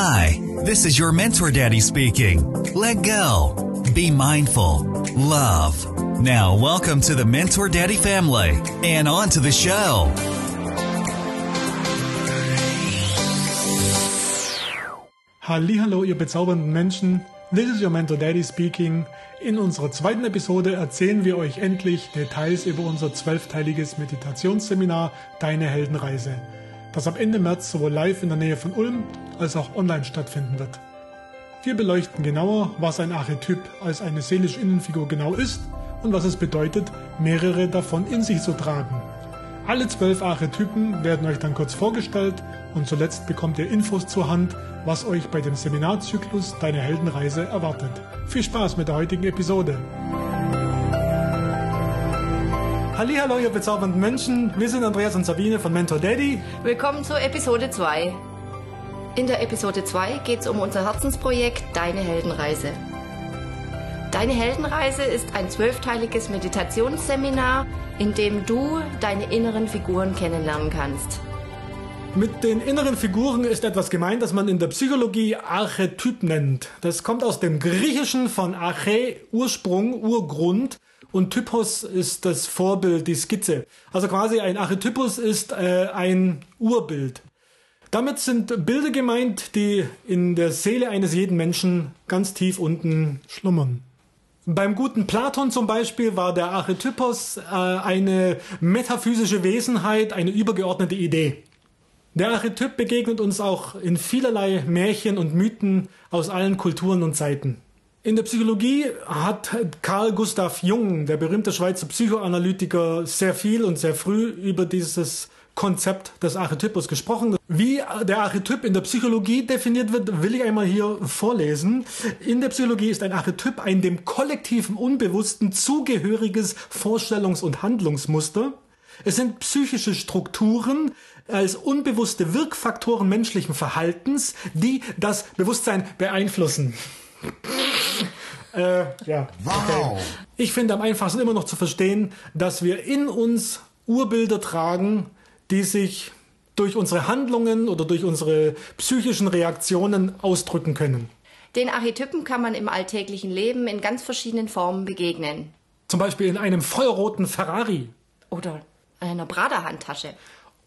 Hi, this is your Mentor Daddy speaking. Let go. Be mindful. Love. Now, welcome to the Mentor Daddy family and on to the show. Hallo, ihr bezaubernden Menschen. This is your Mentor Daddy speaking. In unserer zweiten Episode erzählen wir euch endlich Details über unser zwölfteiliges Meditationsseminar Deine Heldenreise, das ab Ende März sowohl live in der Nähe von Ulm als auch online stattfinden wird. Wir beleuchten genauer, was ein Archetyp als eine seelische Innenfigur genau ist und was es bedeutet, mehrere davon in sich zu tragen. Alle zwölf Archetypen werden euch dann kurz vorgestellt und zuletzt bekommt ihr Infos zur Hand, was euch bei dem Seminarzyklus Deine Heldenreise erwartet. Viel Spaß mit der heutigen Episode. Hallo, ihr bezaubernden Menschen. Wir sind Andreas und Sabine von Mentor Daddy. Willkommen zur Episode 2. In der Episode 2 geht es um unser Herzensprojekt Deine Heldenreise. Deine Heldenreise ist ein zwölfteiliges Meditationsseminar, in dem du deine inneren Figuren kennenlernen kannst. Mit den inneren Figuren ist etwas gemeint, das man in der Psychologie Archetyp nennt. Das kommt aus dem Griechischen von Arche, Ursprung, Urgrund. Und Typos ist das Vorbild, die Skizze. Also quasi ein Archetypus ist äh, ein Urbild. Damit sind Bilder gemeint, die in der Seele eines jeden Menschen ganz tief unten schlummern. Beim guten Platon zum Beispiel war der Archetypos äh, eine metaphysische Wesenheit, eine übergeordnete Idee. Der Archetyp begegnet uns auch in vielerlei Märchen und Mythen aus allen Kulturen und Zeiten. In der Psychologie hat Carl Gustav Jung, der berühmte Schweizer Psychoanalytiker, sehr viel und sehr früh über dieses Konzept des Archetypus gesprochen. Wie der Archetyp in der Psychologie definiert wird, will ich einmal hier vorlesen. In der Psychologie ist ein Archetyp ein dem kollektiven Unbewussten zugehöriges Vorstellungs- und Handlungsmuster. Es sind psychische Strukturen als unbewusste Wirkfaktoren menschlichen Verhaltens, die das Bewusstsein beeinflussen. Äh, ja. Okay. Ich finde am einfachsten immer noch zu verstehen, dass wir in uns Urbilder tragen, die sich durch unsere Handlungen oder durch unsere psychischen Reaktionen ausdrücken können. Den Archetypen kann man im alltäglichen Leben in ganz verschiedenen Formen begegnen. Zum Beispiel in einem feuerroten Ferrari. Oder einer Prada-Handtasche.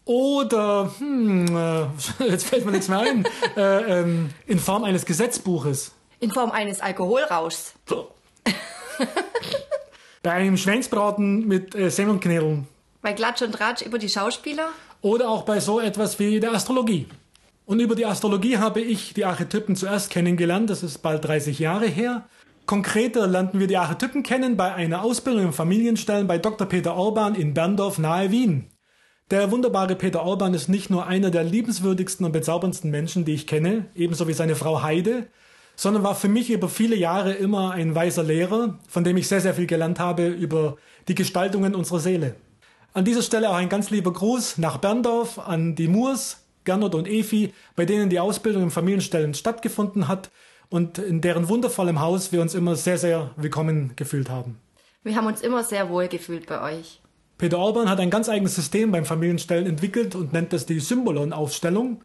Oder, hm, äh, jetzt fällt mir nichts mehr ein, äh, ähm, in Form eines Gesetzbuches. In Form eines Alkoholrauschs. Bei einem Schweinsbraten mit äh, Semmelknödeln. Bei Klatsch und Ratsch über die Schauspieler? Oder auch bei so etwas wie der Astrologie. Und über die Astrologie habe ich die Archetypen zuerst kennengelernt, das ist bald 30 Jahre her. Konkreter lernten wir die Archetypen kennen bei einer Ausbildung im Familienstellen bei Dr. Peter Orban in Berndorf nahe Wien. Der wunderbare Peter Orban ist nicht nur einer der liebenswürdigsten und bezauberndsten Menschen, die ich kenne, ebenso wie seine Frau Heide, sondern war für mich über viele Jahre immer ein weiser Lehrer, von dem ich sehr, sehr viel gelernt habe über die Gestaltungen unserer Seele. An dieser Stelle auch ein ganz lieber Gruß nach Berndorf an die Moors, Gernot und Efi, bei denen die Ausbildung im Familienstellen stattgefunden hat und in deren wundervollem Haus wir uns immer sehr, sehr willkommen gefühlt haben. Wir haben uns immer sehr wohl gefühlt bei euch. Peter Orban hat ein ganz eigenes System beim Familienstellen entwickelt und nennt das die Symbolon-Aufstellung.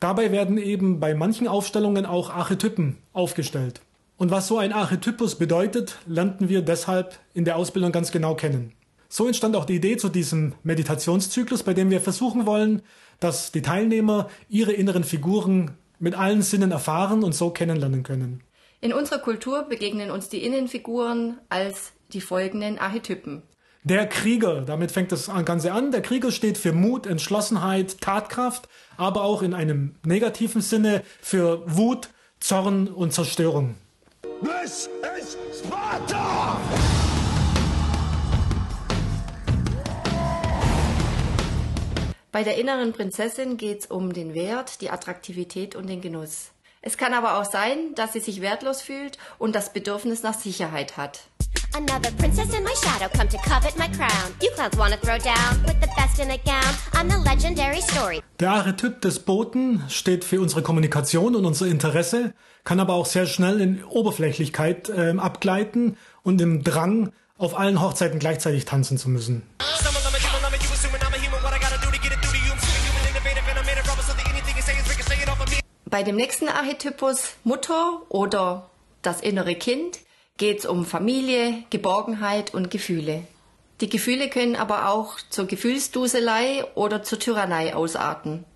Dabei werden eben bei manchen Aufstellungen auch Archetypen aufgestellt. Und was so ein Archetypus bedeutet, lernten wir deshalb in der Ausbildung ganz genau kennen. So entstand auch die Idee zu diesem Meditationszyklus, bei dem wir versuchen wollen, dass die Teilnehmer ihre inneren Figuren mit allen Sinnen erfahren und so kennenlernen können. In unserer Kultur begegnen uns die Innenfiguren als die folgenden Archetypen. Der Krieger, damit fängt das Ganze an. Der Krieger steht für Mut, Entschlossenheit, Tatkraft, aber auch in einem negativen Sinne für Wut, Zorn und Zerstörung. This is Sparta! Bei der inneren Prinzessin geht es um den Wert, die Attraktivität und den Genuss. Es kann aber auch sein, dass sie sich wertlos fühlt und das Bedürfnis nach Sicherheit hat. Another princess in my shadow come to covet my crown. You clowns wanna throw down with the best in a gown. I'm the legendary story. Der Archetyp des Boten steht für unsere Kommunikation und unser Interesse, kann aber auch sehr schnell in Oberflächlichkeit äh, abgleiten und im Drang, auf allen Hochzeiten gleichzeitig tanzen zu müssen. Bei dem nächsten Archetypus Mutter oder das innere Kind geht es um Familie, Geborgenheit und Gefühle. Die Gefühle können aber auch zur Gefühlsduselei oder zur Tyrannei ausarten.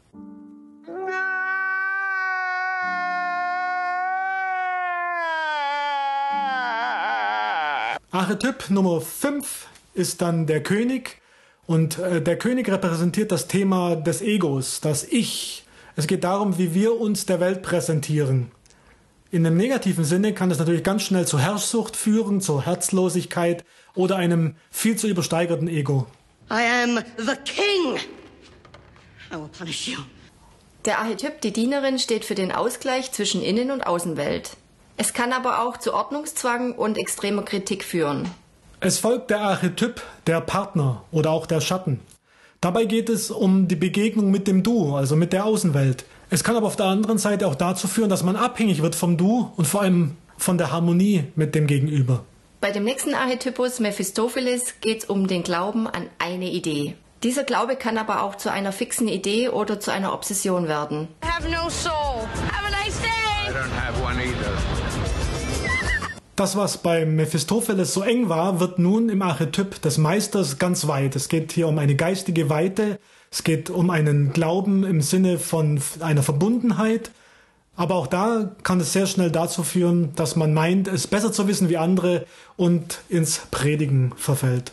Archetyp Nummer 5 ist dann der König. Und äh, der König repräsentiert das Thema des Egos, das Ich. Es geht darum, wie wir uns der Welt präsentieren. In einem negativen Sinne kann es natürlich ganz schnell zu Herrschsucht führen, zur Herzlosigkeit oder einem viel zu übersteigerten Ego. I am the king. I will punish you. Der Archetyp, die Dienerin, steht für den Ausgleich zwischen Innen- und Außenwelt. Es kann aber auch zu Ordnungszwang und extremer Kritik führen. Es folgt der Archetyp der Partner oder auch der Schatten. Dabei geht es um die Begegnung mit dem Du, also mit der Außenwelt. Es kann aber auf der anderen Seite auch dazu führen, dass man abhängig wird vom Du und vor allem von der Harmonie mit dem Gegenüber. Bei dem nächsten Archetypus Mephistopheles geht es um den Glauben an eine Idee. Dieser Glaube kann aber auch zu einer fixen Idee oder zu einer Obsession werden. I have no soul. Have a nice day. Das, was bei Mephistopheles so eng war, wird nun im Archetyp des Meisters ganz weit. Es geht hier um eine geistige Weite, es geht um einen Glauben im Sinne von einer Verbundenheit. Aber auch da kann es sehr schnell dazu führen, dass man meint, es besser zu wissen wie andere und ins Predigen verfällt.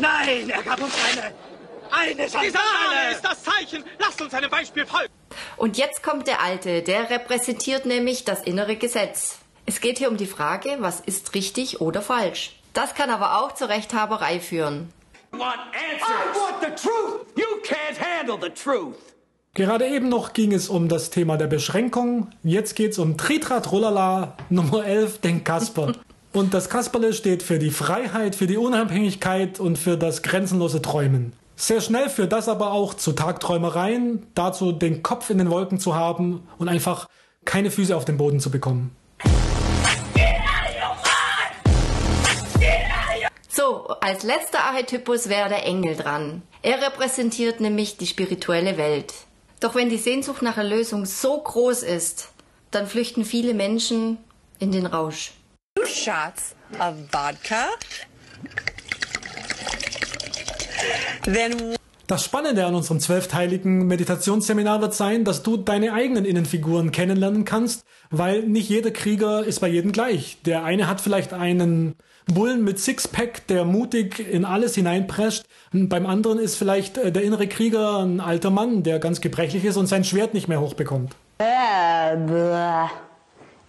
Nein, er gab uns eine. Eine Name Sandale. ist das Zeichen. Lasst uns einem Beispiel folgen. Und jetzt kommt der Alte, der repräsentiert nämlich das innere Gesetz. Es geht hier um die Frage, was ist richtig oder falsch. Das kann aber auch zur Rechthaberei führen. Gerade eben noch ging es um das Thema der Beschränkung. Jetzt geht es um Tritrat Rollala Nummer 11, den Kasper. Und das Kasperle steht für die Freiheit, für die Unabhängigkeit und für das grenzenlose Träumen. Sehr schnell führt das aber auch zu Tagträumereien, dazu den Kopf in den Wolken zu haben und einfach keine Füße auf den Boden zu bekommen. So, als letzter Archetypus wäre der Engel dran. Er repräsentiert nämlich die spirituelle Welt. Doch wenn die Sehnsucht nach Erlösung so groß ist, dann flüchten viele Menschen in den Rausch. two shots of vodka. Das Spannende an unserem zwölfteiligen Meditationsseminar wird sein, dass du deine eigenen Innenfiguren kennenlernen kannst, weil nicht jeder Krieger ist bei jedem gleich. Der eine hat vielleicht einen Bullen mit Sixpack, der mutig in alles hineinprescht. Und beim anderen ist vielleicht äh, der innere Krieger ein alter Mann, der ganz gebrechlich ist und sein Schwert nicht mehr hochbekommt. Äh, bäh.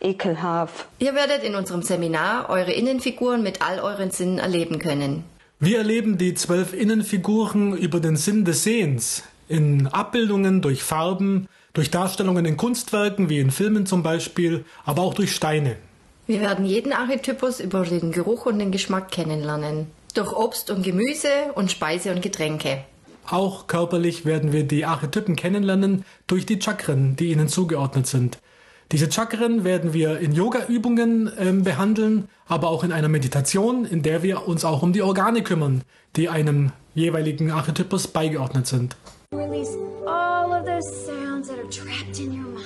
Ekelhaft. Ihr werdet in unserem Seminar eure Innenfiguren mit all euren Sinnen erleben können. Wir erleben die zwölf Innenfiguren über den Sinn des Sehens. In Abbildungen, durch Farben, durch Darstellungen in Kunstwerken, wie in Filmen zum Beispiel, aber auch durch Steine. Wir werden jeden Archetypus über den Geruch und den Geschmack kennenlernen. Durch Obst und Gemüse und Speise und Getränke. Auch körperlich werden wir die Archetypen kennenlernen durch die Chakren, die ihnen zugeordnet sind. Diese Chakren werden wir in Yoga-Übungen ähm, behandeln, aber auch in einer Meditation, in der wir uns auch um die Organe kümmern, die einem jeweiligen Archetypus beigeordnet sind. Release all of those sounds that are trapped in your mind.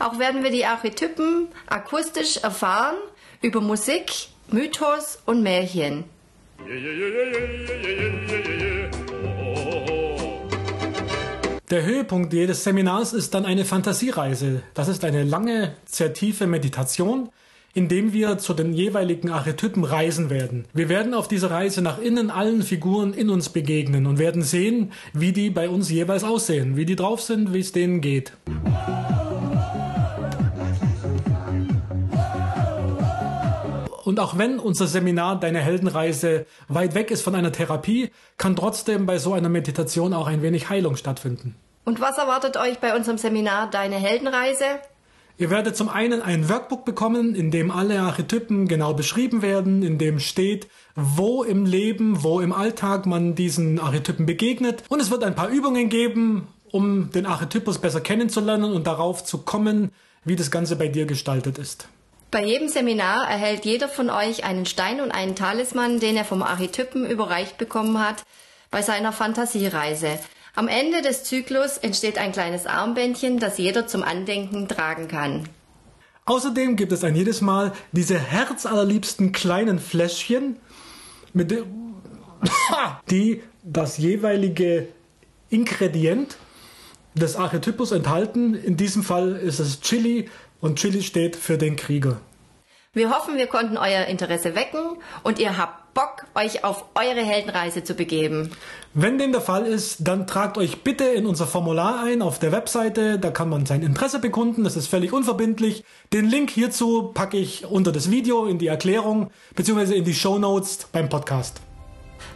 Auch werden wir die Archetypen akustisch erfahren über Musik, Mythos und Märchen. Der Höhepunkt jedes Seminars ist dann eine Fantasiereise. Das ist eine lange, sehr tiefe Meditation, in dem wir zu den jeweiligen Archetypen reisen werden. Wir werden auf dieser Reise nach innen allen Figuren in uns begegnen und werden sehen, wie die bei uns jeweils aussehen, wie die drauf sind, wie es denen geht. Und auch wenn unser Seminar Deine Heldenreise weit weg ist von einer Therapie, kann trotzdem bei so einer Meditation auch ein wenig Heilung stattfinden. Und was erwartet euch bei unserem Seminar Deine Heldenreise? Ihr werdet zum einen ein Workbook bekommen, in dem alle Archetypen genau beschrieben werden, in dem steht, wo im Leben, wo im Alltag man diesen Archetypen begegnet. Und es wird ein paar Übungen geben, um den Archetypus besser kennenzulernen und darauf zu kommen, wie das Ganze bei dir gestaltet ist. Bei jedem Seminar erhält jeder von euch einen Stein und einen Talisman, den er vom Archetypen überreicht bekommen hat bei seiner Fantasiereise. Am Ende des Zyklus entsteht ein kleines Armbändchen, das jeder zum Andenken tragen kann. Außerdem gibt es ein jedes Mal diese herzallerliebsten kleinen Fläschchen, mit die das jeweilige Ingredient des Archetypus enthalten. In diesem Fall ist es Chili und Chili steht für den Krieger. Wir hoffen, wir konnten euer Interesse wecken und ihr habt Bock, euch auf eure Heldenreise zu begeben. Wenn dem der Fall ist, dann tragt euch bitte in unser Formular ein auf der Webseite. Da kann man sein Interesse bekunden. Das ist völlig unverbindlich. Den Link hierzu packe ich unter das Video in die Erklärung bzw. in die Show Notes beim Podcast.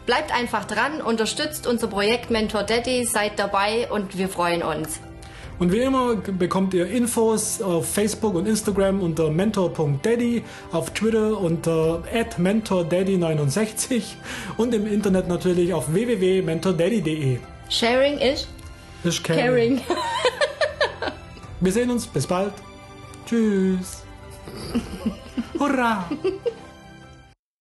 Bleibt einfach dran, unterstützt unser Projekt Mentor Daddy, seid dabei und wir freuen uns. Und wie immer bekommt ihr Infos auf Facebook und Instagram unter mentor.daddy, auf Twitter unter @mentordaddy69 und im Internet natürlich auf www.mentordaddy.de. Sharing is Ist caring. caring. Wir sehen uns. Bis bald. Tschüss. Hurra!